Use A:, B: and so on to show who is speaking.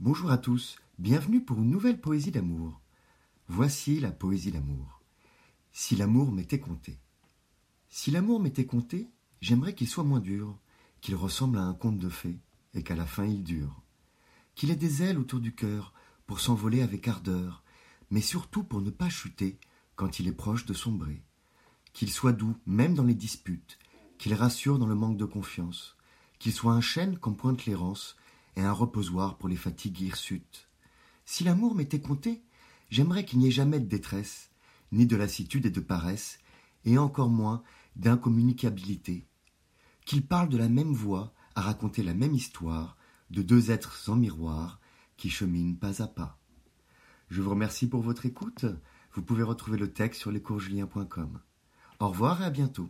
A: Bonjour à tous, bienvenue pour une nouvelle poésie d'amour. Voici la poésie d'amour. Si l'amour m'était compté. Si l'amour m'était compté, j'aimerais qu'il soit moins dur, qu'il ressemble à un conte de fées, et qu'à la fin il dure. Qu'il ait des ailes autour du cœur pour s'envoler avec ardeur, mais surtout pour ne pas chuter quand il est proche de sombrer. Qu'il soit doux même dans les disputes, qu'il rassure dans le manque de confiance, qu'il soit un chêne qu'on pointe l'errance, et un reposoir pour les fatigues hirsutes. Si l'amour m'était compté, j'aimerais qu'il n'y ait jamais de détresse, ni de lassitude et de paresse, et encore moins d'incommunicabilité. Qu'il parle de la même voix à raconter la même histoire, de deux êtres sans miroir qui cheminent pas à pas. Je vous remercie pour votre écoute. Vous pouvez retrouver le texte sur lescoursjulien.com. Au revoir et à bientôt.